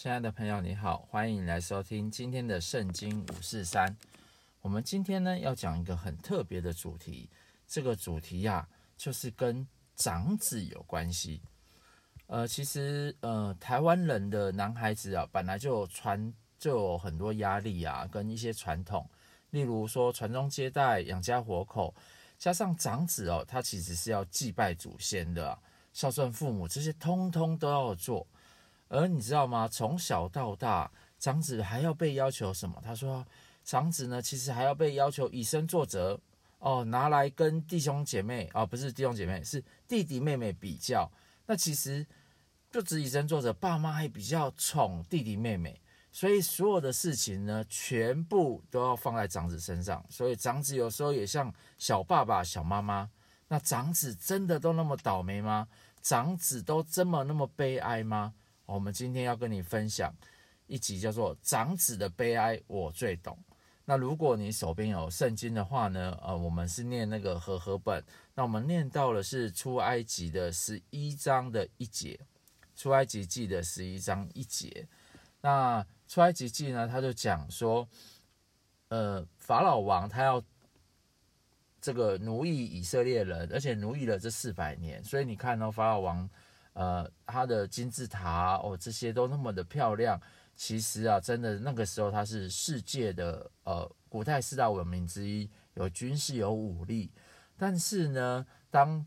亲爱的朋友，你好，欢迎来收听今天的圣经五四三。我们今天呢要讲一个很特别的主题，这个主题呀、啊，就是跟长子有关系。呃，其实呃，台湾人的男孩子啊，本来就传就有很多压力啊，跟一些传统，例如说传宗接代、养家活口，加上长子哦，他其实是要祭拜祖先的、孝顺父母，这些通通都要做。而你知道吗？从小到大，长子还要被要求什么？他说，长子呢，其实还要被要求以身作则哦，拿来跟弟兄姐妹啊、哦，不是弟兄姐妹，是弟弟妹妹比较。那其实不止以身作则，爸妈还比较宠弟弟妹妹，所以所有的事情呢，全部都要放在长子身上。所以长子有时候也像小爸爸、小妈妈。那长子真的都那么倒霉吗？长子都这么那么悲哀吗？我们今天要跟你分享一集叫做《长子的悲哀，我最懂》。那如果你手边有圣经的话呢，呃，我们是念那个和合本。那我们念到了是出埃及的十一章的一节，出埃及记的十一章一节。那出埃及记呢，他就讲说，呃，法老王他要这个奴役以色列人，而且奴役了这四百年。所以你看到、法老王。呃，他的金字塔哦，这些都那么的漂亮。其实啊，真的那个时候他是世界的呃古代四大文明之一，有军事有武力。但是呢，当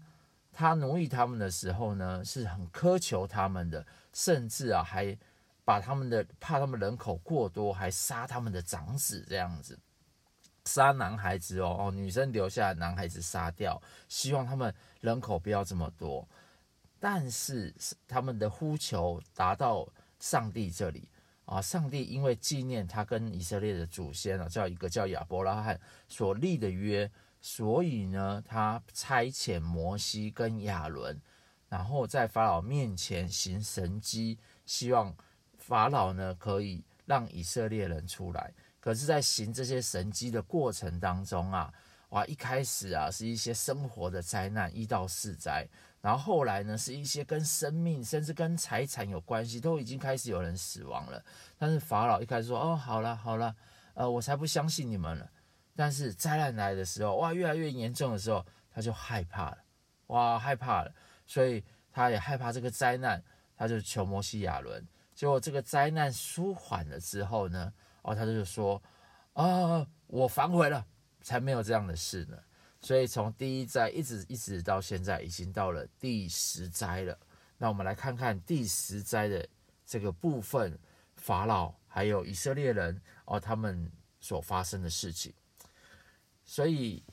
他奴役他们的时候呢，是很苛求他们的，甚至啊还把他们的怕他们人口过多，还杀他们的长子这样子，杀男孩子哦哦，女生留下男孩子杀掉，希望他们人口不要这么多。但是他们的呼求达到上帝这里啊，上帝因为纪念他跟以色列的祖先啊，叫一个叫亚伯拉罕所立的约，所以呢，他差遣摩西跟亚伦，然后在法老面前行神迹，希望法老呢可以让以色列人出来。可是，在行这些神迹的过程当中啊，哇，一开始啊是一些生活的灾难，一到四灾。然后后来呢，是一些跟生命甚至跟财产有关系，都已经开始有人死亡了。但是法老一开始说：“哦，好了好了，呃，我才不相信你们了。”但是灾难来的时候，哇，越来越严重的时候，他就害怕了，哇，害怕了，所以他也害怕这个灾难，他就求摩西亚伦。结果这个灾难舒缓了之后呢，哦，他就说：“啊，我反悔了，才没有这样的事呢。”所以从第一灾一直一直到现在，已经到了第十灾了。那我们来看看第十灾的这个部分，法老还有以色列人哦，他们所发生的事情。所以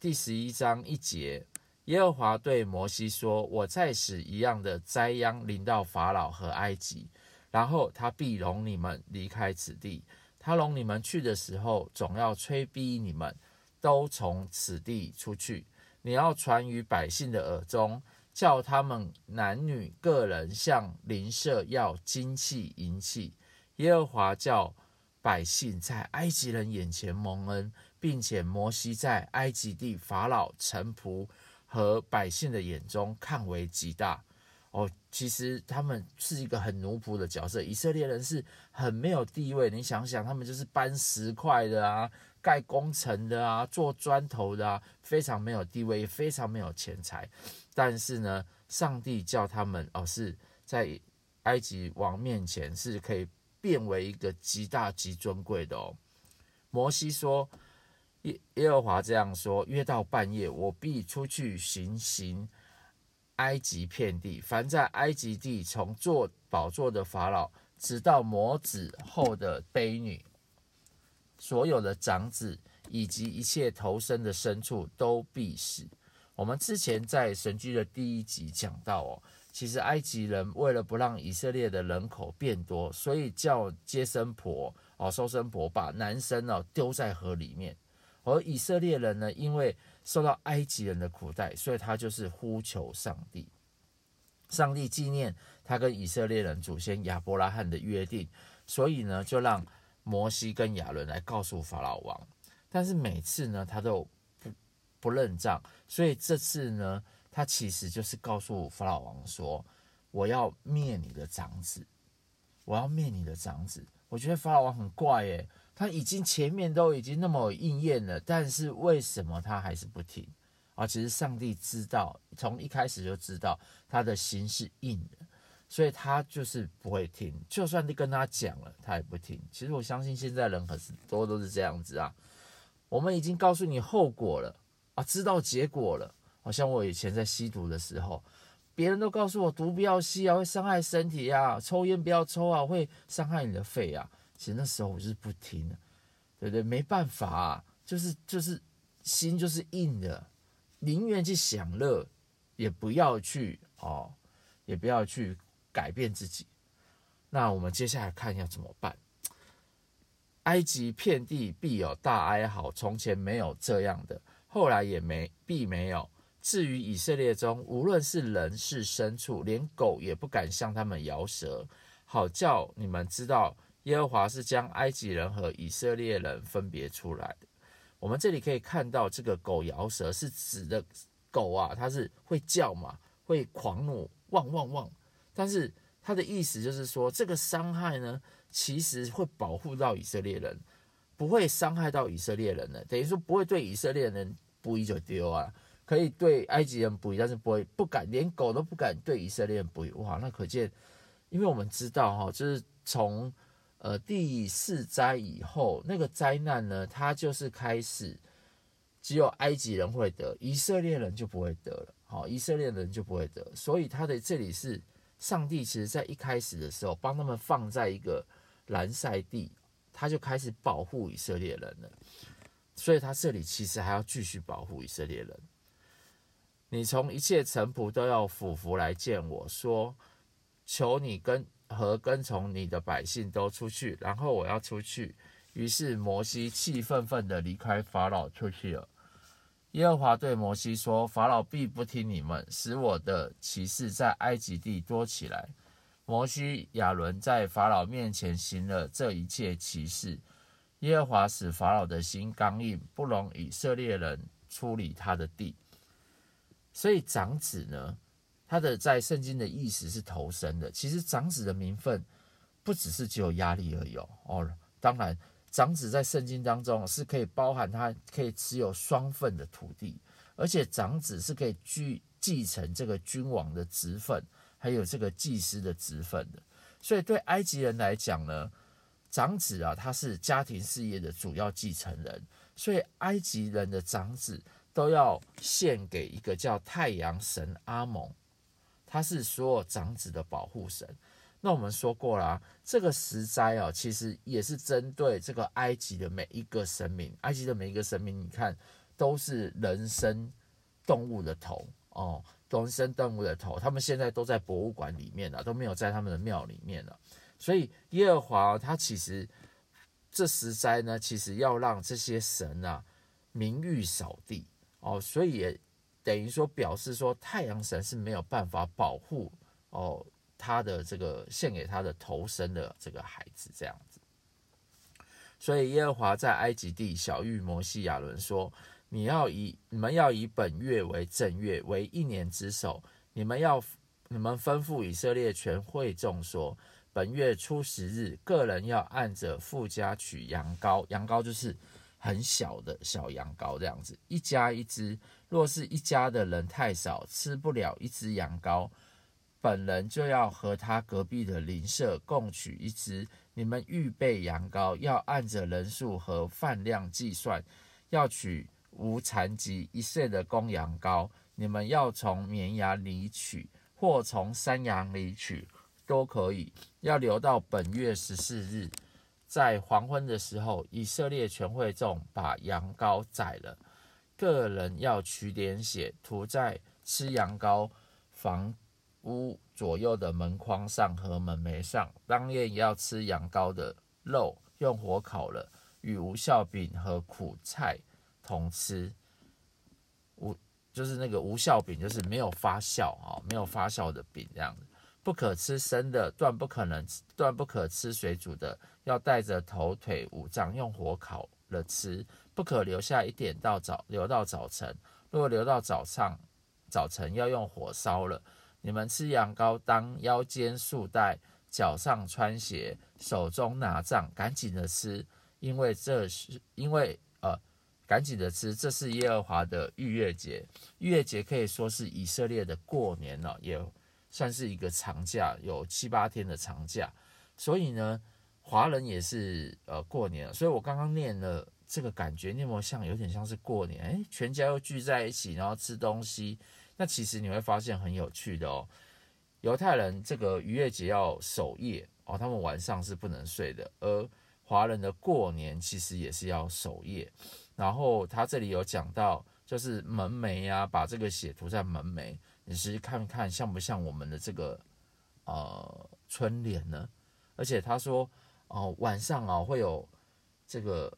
第十一章一节，耶和华对摩西说：“我再使一样的灾殃临到法老和埃及，然后他必容你们离开此地。他容你们去的时候，总要催逼你们。”都从此地出去，你要传于百姓的耳中，叫他们男女个人向邻舍要金器银器。耶和华叫百姓在埃及人眼前蒙恩，并且摩西在埃及地法老臣仆和百姓的眼中看为极大。哦，其实他们是一个很奴仆的角色，以色列人是很没有地位。你想想，他们就是搬石块的啊。盖工程的啊，做砖头的啊，非常没有地位，非常没有钱财。但是呢，上帝叫他们哦，是在埃及王面前是可以变为一个极大极尊贵的哦。摩西说：“耶耶和华这样说：约到半夜，我必出去行刑埃及遍地，凡在埃及地从坐宝座的法老，直到魔子后的卑女。”所有的长子以及一切投生的牲畜都必死。我们之前在神居的第一集讲到哦，其实埃及人为了不让以色列的人口变多，所以叫接生婆哦、收生婆把男生哦丢在河里面。而以色列人呢，因为受到埃及人的苦待，所以他就是呼求上帝。上帝纪念他跟以色列人祖先亚伯拉罕的约定，所以呢，就让。摩西跟亚伦来告诉法老王，但是每次呢，他都不不认账，所以这次呢，他其实就是告诉法老王说：“我要灭你的长子。”我要灭你的长子。我觉得法老王很怪耶，他已经前面都已经那么应验了，但是为什么他还是不听？啊，其实上帝知道，从一开始就知道他的心是硬的，所以他就是不会听。就算你跟他讲了，他也不听。其实我相信现在人很多都是这样子啊。我们已经告诉你后果了啊，知道结果了。好像我以前在吸毒的时候，别人都告诉我毒不要吸啊，会伤害身体啊；抽烟不要抽啊，会伤害你的肺啊。其实那时候我就是不听的，对不对？没办法啊，就是就是心就是硬的，宁愿去享乐，也不要去哦，也不要去改变自己。那我们接下来看要怎么办？埃及遍地必有大哀嚎，从前没有这样的，后来也没必没有。至于以色列中，无论是人是牲畜，连狗也不敢向他们摇舌，好叫你们知道耶和华是将埃及人和以色列人分别出来的。我们这里可以看到，这个狗摇舌是指的狗啊，它是会叫嘛，会狂怒，汪汪汪。但是它的意思就是说，这个伤害呢，其实会保护到以色列人，不会伤害到以色列人的，等于说不会对以色列人不义就丢啊。可以对埃及人不义，但是不会不敢，连狗都不敢对以色列人不义。哇，那可见，因为我们知道哈，就是从呃第四灾以后，那个灾难呢，它就是开始只有埃及人会得，以色列人就不会得了。好，以色列人就不会得，所以他的这里是上帝，其实在一开始的时候帮他们放在一个蓝塞地，他就开始保护以色列人了。所以他这里其实还要继续保护以色列人。你从一切臣仆都要俯伏来见我说，求你跟和跟从你的百姓都出去，然后我要出去。于是摩西气愤愤地离开法老出去了。耶和华对摩西说：“法老必不听你们，使我的骑士在埃及地多起来。”摩西、亚伦在法老面前行了这一切骑士。耶和华使法老的心刚硬，不容以色列人出离他的地。所以长子呢，他的在圣经的意思是头生的。其实长子的名分不只是只有压力而已哦。当然，长子在圣经当中是可以包含他可以持有双份的土地，而且长子是可以继继承这个君王的职分，还有这个祭司的职分的。所以对埃及人来讲呢，长子啊，他是家庭事业的主要继承人。所以埃及人的长子。都要献给一个叫太阳神阿蒙，他是所有长子的保护神。那我们说过了，这个十灾啊，其实也是针对这个埃及的每一个神明。埃及的每一个神明，你看都是人身动物的头哦，人身动物的头。他们现在都在博物馆里面了，都没有在他们的庙里面了。所以耶和华他其实这十灾呢，其实要让这些神啊名誉扫地。哦，所以也等于说表示说，太阳神是没有办法保护哦他的这个献给他的头生的这个孩子这样子。所以耶和华在埃及地晓諭摩西亚伦说：“你要以你们要以本月为正月，为一年之首。你们要你们吩咐以色列全会众说：本月初十日，个人要按着父家取羊羔，羊羔就是。”很小的小羊羔这样子，一家一只。若是一家的人太少，吃不了一只羊羔，本人就要和他隔壁的邻舍共取一只。你们预备羊羔，要按着人数和饭量计算，要取无残疾一岁的公羊羔。你们要从绵羊里取，或从山羊里取，都可以。要留到本月十四日。在黄昏的时候，以色列全会众把羊羔宰了，个人要取点血涂在吃羊羔房屋左右的门框上和门楣上。当夜要吃羊羔的肉，用火烤了，与无效饼和苦菜同吃。无就是那个无效饼，就是没有发酵啊，没有发酵的饼这样子。不可吃生的，断不可能，断不可吃水煮的，要带着头腿五脏用火烤了吃，不可留下一点到早留到早晨。如果留到早上，早晨要用火烧了。你们吃羊羔，当腰间束带脚上穿鞋，手中拿杖，赶紧的吃，因为这是因为呃，赶紧的吃，这是耶和华的逾越节。逾越节可以说是以色列的过年了，也算是一个长假，有七八天的长假。所以呢，华人也是呃过年。所以我刚刚念了这个感觉，你有没有像有点像是过年？诶，全家又聚在一起，然后吃东西。那其实你会发现很有趣的哦，犹太人这个逾越节要守夜哦，他们晚上是不能睡的，而华人的过年其实也是要守夜。然后他这里有讲到，就是门楣啊，把这个血涂在门楣，你是看看像不像我们的这个呃春联呢？而且他说哦、晚上啊会有这个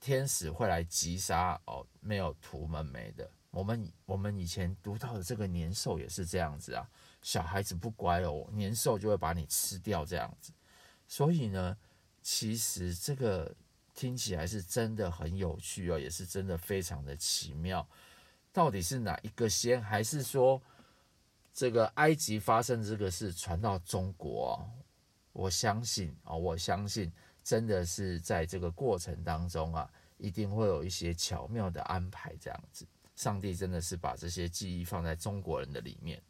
天使会来击杀哦，没有涂门楣的。我们我们以前读到的这个年兽也是这样子啊，小孩子不乖哦，年兽就会把你吃掉这样子。所以呢，其实这个听起来是真的很有趣哦，也是真的非常的奇妙。到底是哪一个先，还是说这个埃及发生这个事传到中国？我相信啊，我相信真的是在这个过程当中啊，一定会有一些巧妙的安排这样子。上帝真的是把这些记忆放在中国人的里面，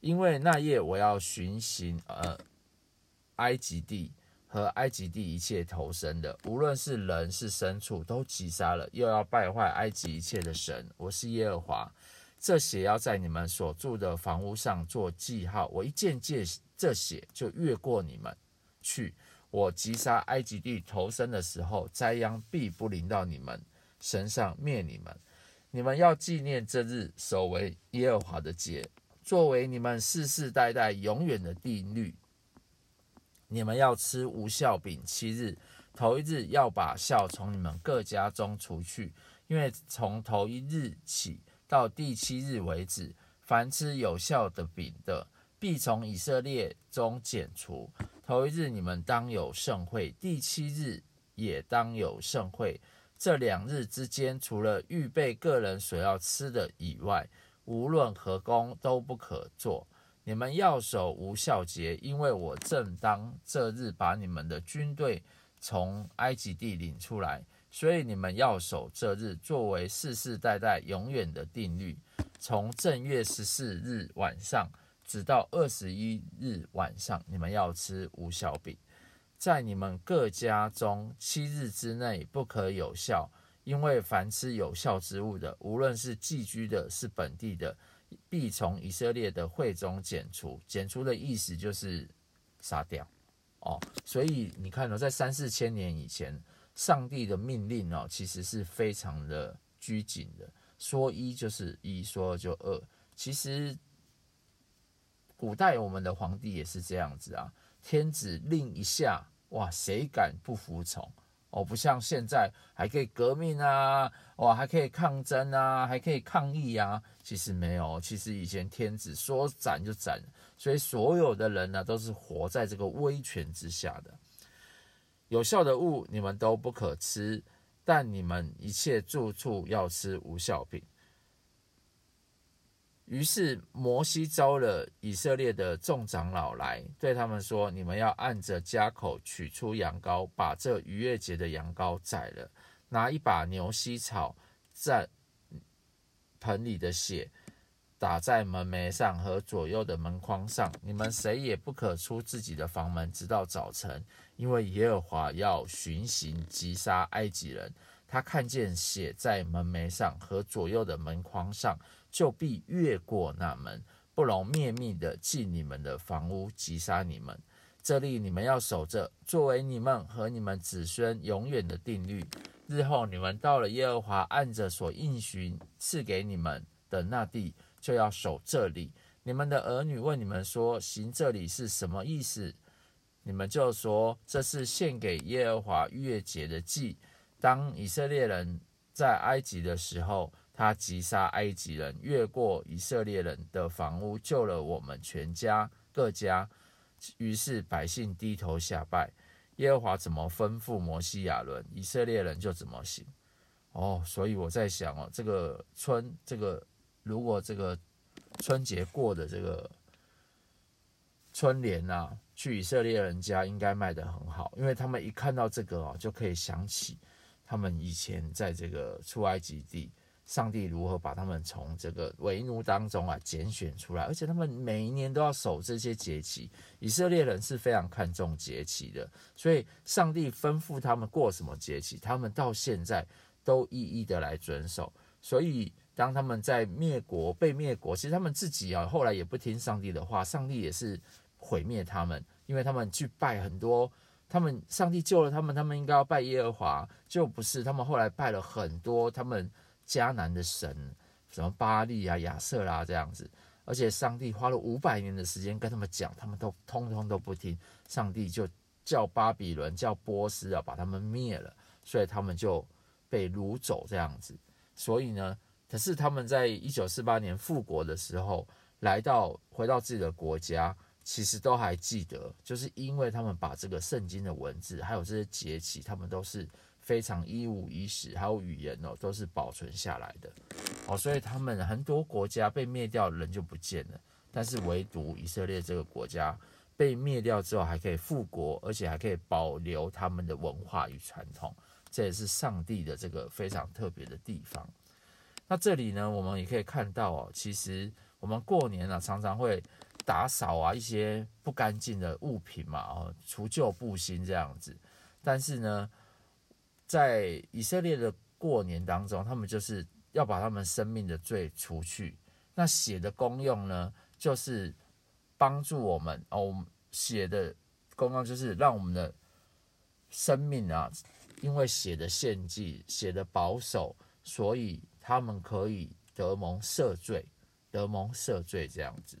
因为那夜我要巡行呃埃及地和埃及地一切投生的，无论是人是牲畜，都击杀了，又要败坏埃及一切的神。我是耶和华，这血要在你们所住的房屋上做记号。我一见这这血，就越过你们去。我击杀埃及地头生的时候，灾殃必不临到你们身上，灭你们。你们要纪念这日，守为耶和华的节，作为你们世世代代永远的定律。你们要吃无酵饼七日，头一日要把酵从你们各家中除去，因为从头一日起到第七日为止，凡吃有酵的饼的，必从以色列中剪除。头一日你们当有盛会，第七日也当有盛会。这两日之间，除了预备个人所要吃的以外，无论何工都不可做。你们要守无酵节，因为我正当这日把你们的军队从埃及地领出来，所以你们要守这日，作为世世代代永远的定律。从正月十四日晚上直到二十一日晚上，你们要吃无酵饼。在你们各家中七日之内不可有酵，因为凡吃有酵之物的，无论是寄居的，是本地的，必从以色列的会中剪除。剪除的意思就是杀掉哦。所以你看到，在三四千年以前，上帝的命令哦，其实是非常的拘谨的，说一就是一，说二就二。其实古代我们的皇帝也是这样子啊。天子令一下，哇，谁敢不服从？哦，不像现在还可以革命啊，哇，还可以抗争啊，还可以抗议啊。其实没有，其实以前天子说斩就斩，所以所有的人呢，都是活在这个威权之下的。有效的物你们都不可吃，但你们一切住处要吃无效品。于是摩西召了以色列的众长老来，对他们说：“你们要按着家口取出羊羔，把这逾越节的羊羔宰了，拿一把牛膝草蘸盆里的血，打在门楣上和左右的门框上。你们谁也不可出自己的房门，直到早晨，因为耶和华要巡行击杀埃及人。他看见血在门楣上和左右的门框上。”就必越过那门，不容灭命的进你们的房屋，击杀你们。这里你们要守着，作为你们和你们子孙永远的定律。日后你们到了耶和华按着所应许赐给你们的那地，就要守这里。你们的儿女问你们说：“行这里是什么意思？”你们就说：“这是献给耶和华逾越节的祭。当以色列人在埃及的时候。”他击杀埃及人，越过以色列人的房屋，救了我们全家各家。于是百姓低头下拜。耶和华怎么吩咐摩西亚伦，以色列人就怎么行。哦，所以我在想哦，这个春，这个如果这个春节过的这个春联啊，去以色列人家应该卖得很好，因为他们一看到这个哦，就可以想起他们以前在这个出埃及地，上帝如何把他们从这个为奴当中啊拣选出来，而且他们每一年都要守这些节期。以色列人是非常看重节期的，所以上帝吩咐他们过什么节期，他们到现在都一一的来遵守。所以当他们在灭国被灭国，其实他们自己啊后来也不听上帝的话，上帝也是。毁灭他们，因为他们去拜很多，他们上帝救了他们，他们应该要拜耶和华，就不是他们后来拜了很多他们迦南的神，什么巴力啊、亚瑟啦这样子，而且上帝花了五百年的时间跟他们讲，他们都通通都不听，上帝就叫巴比伦、叫波斯啊把他们灭了，所以他们就被掳走这样子。所以呢，可是他们在一九四八年复国的时候，来到回到自己的国家。其实都还记得，就是因为他们把这个圣经的文字，还有这些节期，他们都是非常一五一十，还有语言哦，都是保存下来的哦，所以他们很多国家被灭掉，人就不见了，但是唯独以色列这个国家被灭掉之后还可以复国，而且还可以保留他们的文化与传统，这也是上帝的这个非常特别的地方。那这里呢，我们也可以看到哦，其实我们过年啊，常常会。打扫啊，一些不干净的物品嘛，哦，除旧布新这样子。但是呢，在以色列的过年当中，他们就是要把他们生命的罪除去。那血的功用呢，就是帮助我们哦，血的功用就是让我们的生命啊，因为血的献祭、血的保守，所以他们可以得蒙赦罪，得蒙赦罪这样子。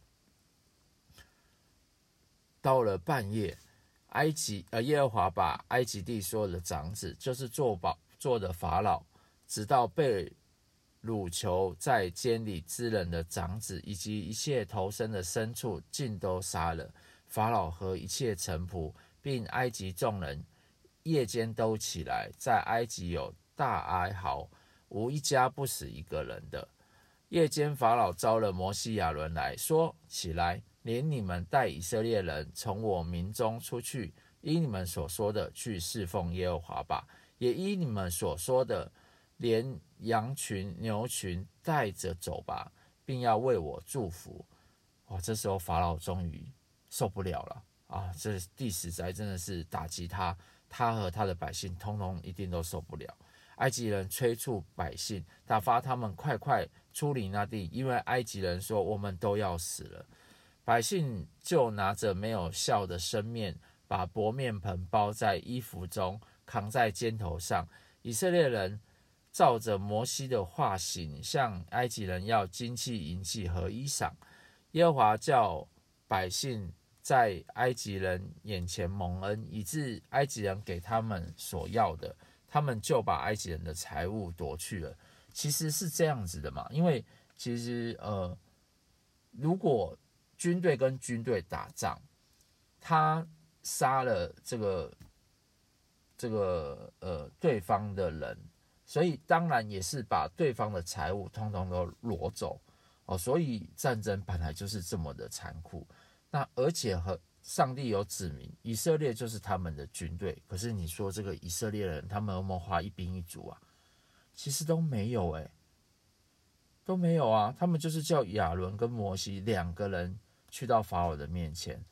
到了半夜，埃及呃耶和华把埃及地所有的长子，就是做宝做的法老，直到被掳囚在监里之人的长子，以及一切头生的牲畜，尽都杀了。法老和一切臣仆，并埃及众人，夜间都起来，在埃及有大哀嚎，无一家不死一个人的。夜间，法老召了摩西亚伦来说：“起来。”连你们带以色列人从我民中出去，依你们所说的去侍奉耶和华吧，也依你们所说的，连羊群、牛群带着走吧，并要为我祝福。哇！这时候法老终于受不了了啊！这第十灾真的是打击他，他和他的百姓通通一定都受不了。埃及人催促百姓，打发他们快快出离那地，因为埃及人说：“我们都要死了。”百姓就拿着没有酵的生面，把薄面盆包在衣服中，扛在肩头上。以色列人照着摩西的话行，向埃及人要金器、银器和衣裳。耶和华叫百姓在埃及人眼前蒙恩，以致埃及人给他们所要的，他们就把埃及人的财物夺去了。其实是这样子的嘛，因为其实呃，如果军队跟军队打仗，他杀了这个这个呃对方的人，所以当然也是把对方的财物通通都挪走哦。所以战争本来就是这么的残酷。那而且和上帝有指明，以色列就是他们的军队。可是你说这个以色列人，他们有没有花一兵一卒啊？其实都没有哎，都没有啊。他们就是叫亚伦跟摩西两个人。去到法老的面前，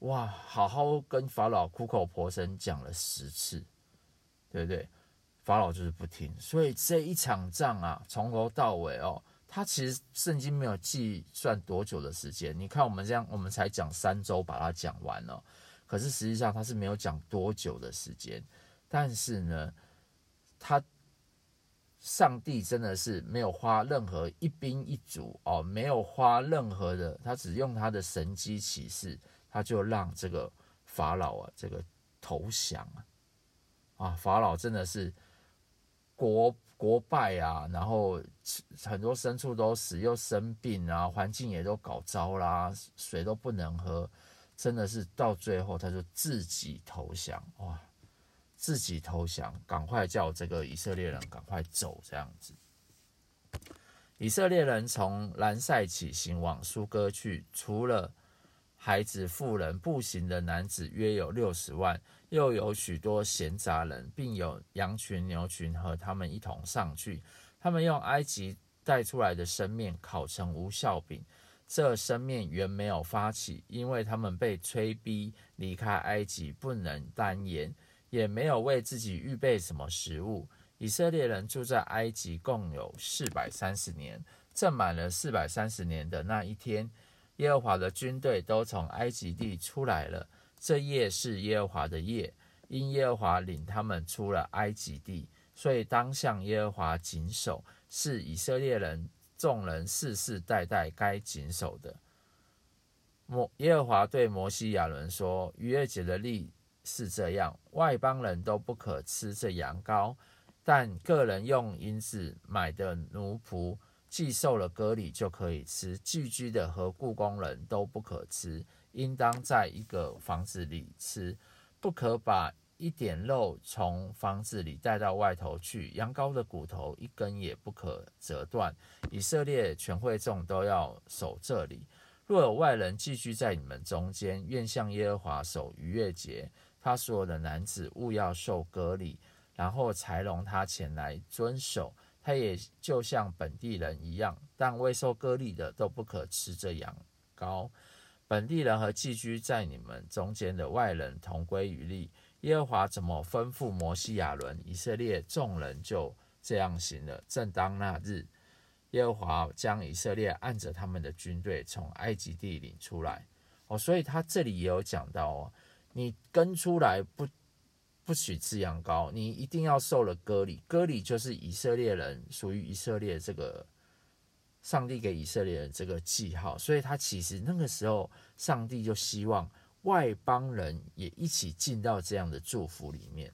哇，好好跟法老苦口婆心讲了十次，对不对？法老就是不听，所以这一场仗啊，从头到尾哦，他其实圣经没有计算多久的时间。你看我们这样，我们才讲三周把它讲完了，可是实际上他是没有讲多久的时间。但是呢，他。上帝真的是没有花任何一兵一卒哦，没有花任何的，他只用他的神迹启示，他就让这个法老啊，这个投降啊，啊，法老真的是国国败啊，然后很多牲畜都死，又生病啊，环境也都搞糟啦，水都不能喝，真的是到最后他就自己投降哇。自己投降，赶快叫这个以色列人赶快走，这样子。以色列人从兰塞起行往苏哥去，除了孩子、妇人、步行的男子约有六十万，又有许多闲杂人，并有羊群、牛群和他们一同上去。他们用埃及带出来的生面烤成无酵饼。这生面原没有发起，因为他们被催逼离开埃及，不能单言，也没有为自己预备什么食物。以色列人住在埃及共有四百三十年，正满了四百三十年的那一天。耶和华的军队都从埃及地出来了。这夜是耶和华的夜，因耶和华领他们出了埃及地，所以当向耶和华谨守，是以色列人众人世世代代该谨守的。摩耶和华对摩西亚伦说：逾越节的例是这样，外邦人都不可吃这羊羔，但个人用银子买的奴仆。既受了割礼就可以吃，寄居的和雇工人都不可吃，应当在一个房子里吃，不可把一点肉从房子里带到外头去。羊羔的骨头一根也不可折断。以色列全会众都要守这里。若有外人寄居在你们中间，愿向耶和华守逾越节，他所有的男子务要受割礼，然后才容他前来遵守。他也就像本地人一样，但未受割礼的都不可吃这羊羔。本地人和寄居在你们中间的外人同归于例。耶和华怎么吩咐摩西亚伦，以色列众人就这样行了。正当那日，耶和华将以色列按着他们的军队从埃及地领出来。哦，所以他这里也有讲到哦，你跟出来不？不许吃羊羔，你一定要受了割礼。割礼就是以色列人属于以色列这个上帝给以色列人这个记号，所以他其实那个时候上帝就希望外邦人也一起进到这样的祝福里面。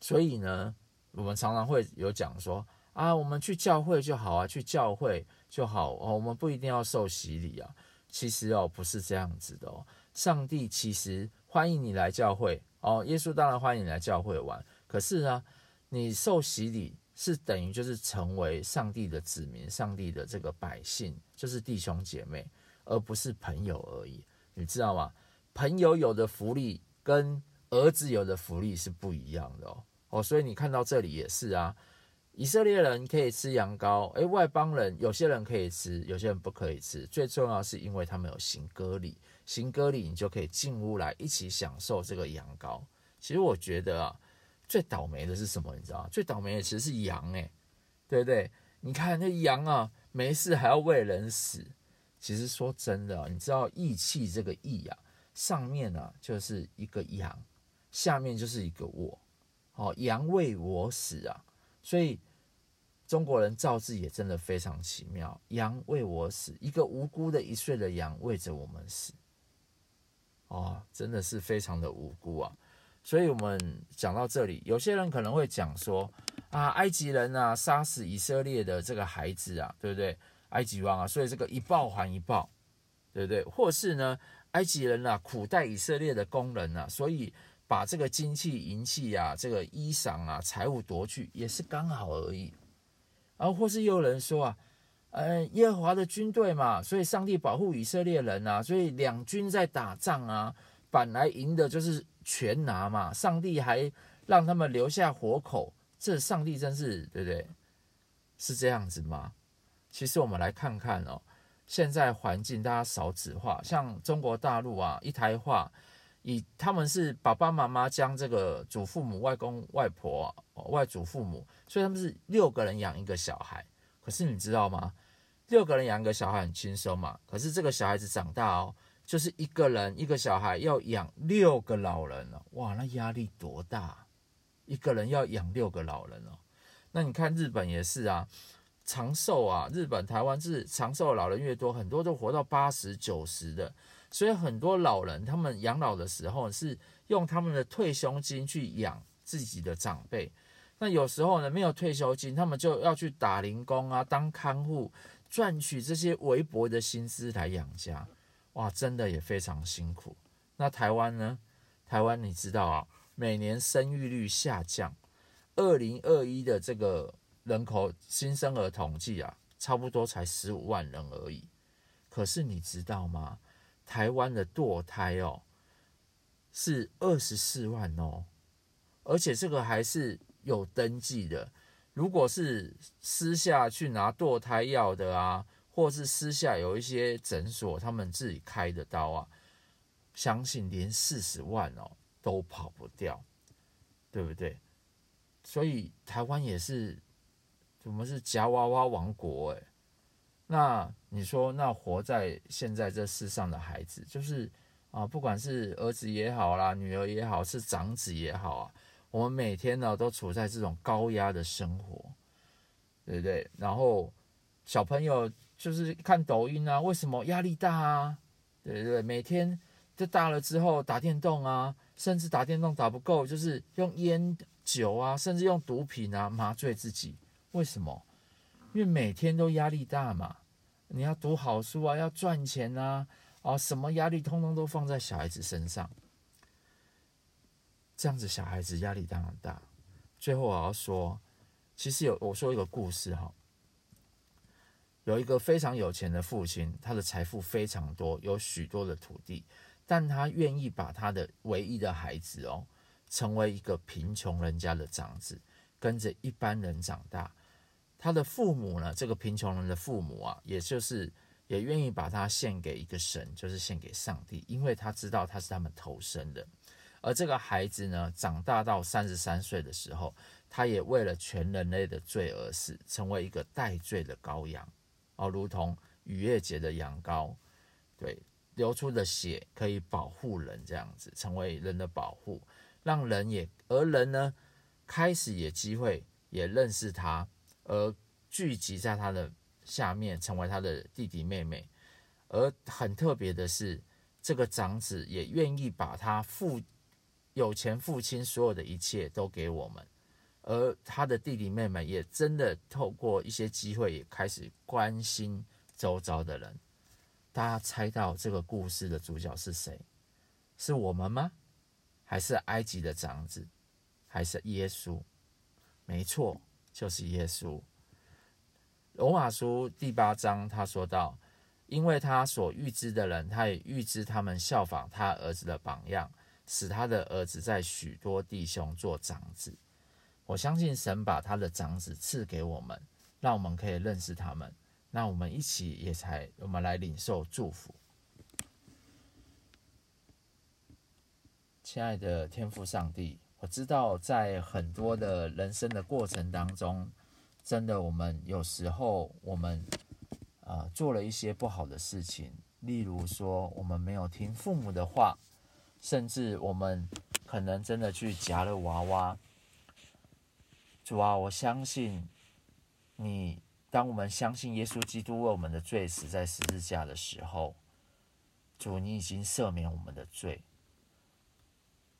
所以呢，我们常常会有讲说啊，我们去教会就好啊，去教会就好哦，我们不一定要受洗礼啊。其实哦，不是这样子的哦，上帝其实欢迎你来教会。哦，耶稣当然欢迎你来教会玩，可是呢，你受洗礼是等于就是成为上帝的子民，上帝的这个百姓，就是弟兄姐妹，而不是朋友而已，你知道吗？朋友有的福利跟儿子有的福利是不一样的哦。哦，所以你看到这里也是啊，以色列人可以吃羊羔，诶，外邦人有些人可以吃，有些人不可以吃，最重要是因为他们有行割礼。行歌里，你就可以进屋来一起享受这个羊羔。其实我觉得啊，最倒霉的是什么？你知道？最倒霉的其实是羊，诶，对不对？你看那羊啊，没事还要为人死。其实说真的，你知道义气这个义啊，上面呢就是一个羊，下面就是一个我。哦，羊为我死啊，所以中国人造字也真的非常奇妙。羊为我死，一个无辜的一岁的羊为着我们死。哦，真的是非常的无辜啊！所以，我们讲到这里，有些人可能会讲说啊，埃及人啊，杀死以色列的这个孩子啊，对不对？埃及王啊，所以这个一报还一报，对不对？或是呢，埃及人啊，苦待以色列的工人啊，所以把这个金器、银器啊，这个衣裳啊，财物夺去，也是刚好而已。然后，或是又有人说啊。呃，耶和华的军队嘛，所以上帝保护以色列人啊，所以两军在打仗啊，本来赢的就是全拿嘛，上帝还让他们留下活口，这上帝真是对不对？是这样子吗？其实我们来看看哦，现在环境大家少子化，像中国大陆啊，一胎化，以他们是爸爸妈妈将这个祖父母、外公外婆、外祖父母，所以他们是六个人养一个小孩。可是你知道吗？六个人养一个小孩很轻松嘛。可是这个小孩子长大哦，就是一个人一个小孩要养六个老人了，哇，那压力多大？一个人要养六个老人哦。那你看日本也是啊，长寿啊，日本、台湾是长寿的老人越多，很多都活到八十九十的。所以很多老人他们养老的时候是用他们的退休金去养自己的长辈。那有时候呢，没有退休金，他们就要去打零工啊，当看护，赚取这些微薄的薪资来养家，哇，真的也非常辛苦。那台湾呢？台湾你知道啊，每年生育率下降，二零二一的这个人口新生儿统计啊，差不多才十五万人而已。可是你知道吗？台湾的堕胎哦是二十四万哦，而且这个还是有登记的。如果是私下去拿堕胎药的啊，或是私下有一些诊所他们自己开的刀啊，相信连四十万哦都跑不掉，对不对？所以台湾也是，我们是夹娃娃王国诶。那你说，那活在现在这世上的孩子，就是啊，不管是儿子也好啦，女儿也好，是长子也好啊，我们每天呢都处在这种高压的生活，对不对？然后小朋友就是看抖音啊，为什么压力大啊？对不对？每天就大了之后打电动啊，甚至打电动打不够，就是用烟酒啊，甚至用毒品啊麻醉自己，为什么？因为每天都压力大嘛。你要读好书啊，要赚钱啊，啊，什么压力通通都放在小孩子身上，这样子小孩子压力当然大。最后我要说，其实有我说一个故事哈，有一个非常有钱的父亲，他的财富非常多，有许多的土地，但他愿意把他的唯一的孩子哦，成为一个贫穷人家的长子，跟着一般人长大。他的父母呢？这个贫穷人的父母啊，也就是也愿意把他献给一个神，就是献给上帝，因为他知道他是他们头生的。而这个孩子呢，长大到三十三岁的时候，他也为了全人类的罪而死，成为一个代罪的羔羊哦，如同逾越节的羊羔，对，流出的血可以保护人，这样子成为人的保护，让人也而人呢，开始也机会也认识他。而聚集在他的下面，成为他的弟弟妹妹。而很特别的是，这个长子也愿意把他父有钱父亲所有的一切都给我们。而他的弟弟妹妹也真的透过一些机会，也开始关心周遭的人。大家猜到这个故事的主角是谁？是我们吗？还是埃及的长子？还是耶稣？没错。就是耶稣。罗马书第八章，他说道：“因为他所预知的人，他也预知他们效仿他儿子的榜样，使他的儿子在许多弟兄做长子。”我相信神把他的长子赐给我们，让我们可以认识他们。那我们一起也才，我们来领受祝福。亲爱的天父上帝。我知道，在很多的人生的过程当中，真的，我们有时候我们啊、呃、做了一些不好的事情，例如说，我们没有听父母的话，甚至我们可能真的去夹了娃娃。主啊，我相信你，当我们相信耶稣基督为我们的罪死在十字架的时候，主，你已经赦免我们的罪。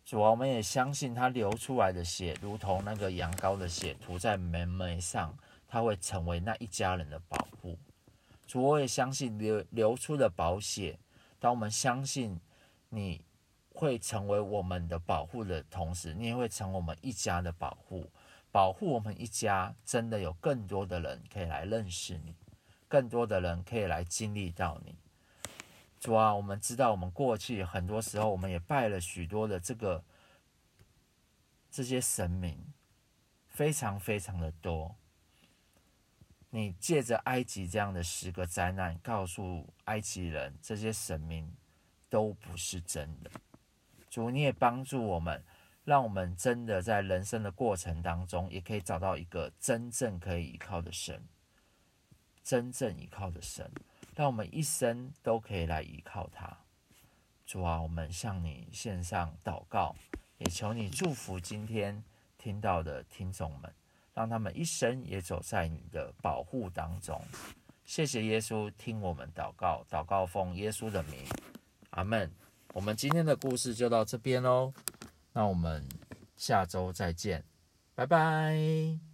主啊，我们也相信他流出来的血，如同那个羊羔的血涂在门楣上，他会成为那一家人的保护。主，我也相信流流出的宝血，当我们相信你会成为我们的保护的同时，你也会成为我们一家的保护，保护我们一家。真的有更多的人可以来认识你，更多的人可以来经历到你。主啊，我们知道，我们过去很多时候，我们也拜了许多的这个这些神明，非常非常的多。你借着埃及这样的十个灾难，告诉埃及人，这些神明都不是真的。主，你也帮助我们，让我们真的在人生的过程当中，也可以找到一个真正可以依靠的神，真正依靠的神。让我们一生都可以来依靠他，主啊，我们向你献上祷告，也求你祝福今天听到的听众们，让他们一生也走在你的保护当中。谢谢耶稣，听我们祷告，祷告奉耶稣的名，阿门。我们今天的故事就到这边喽，那我们下周再见，拜拜。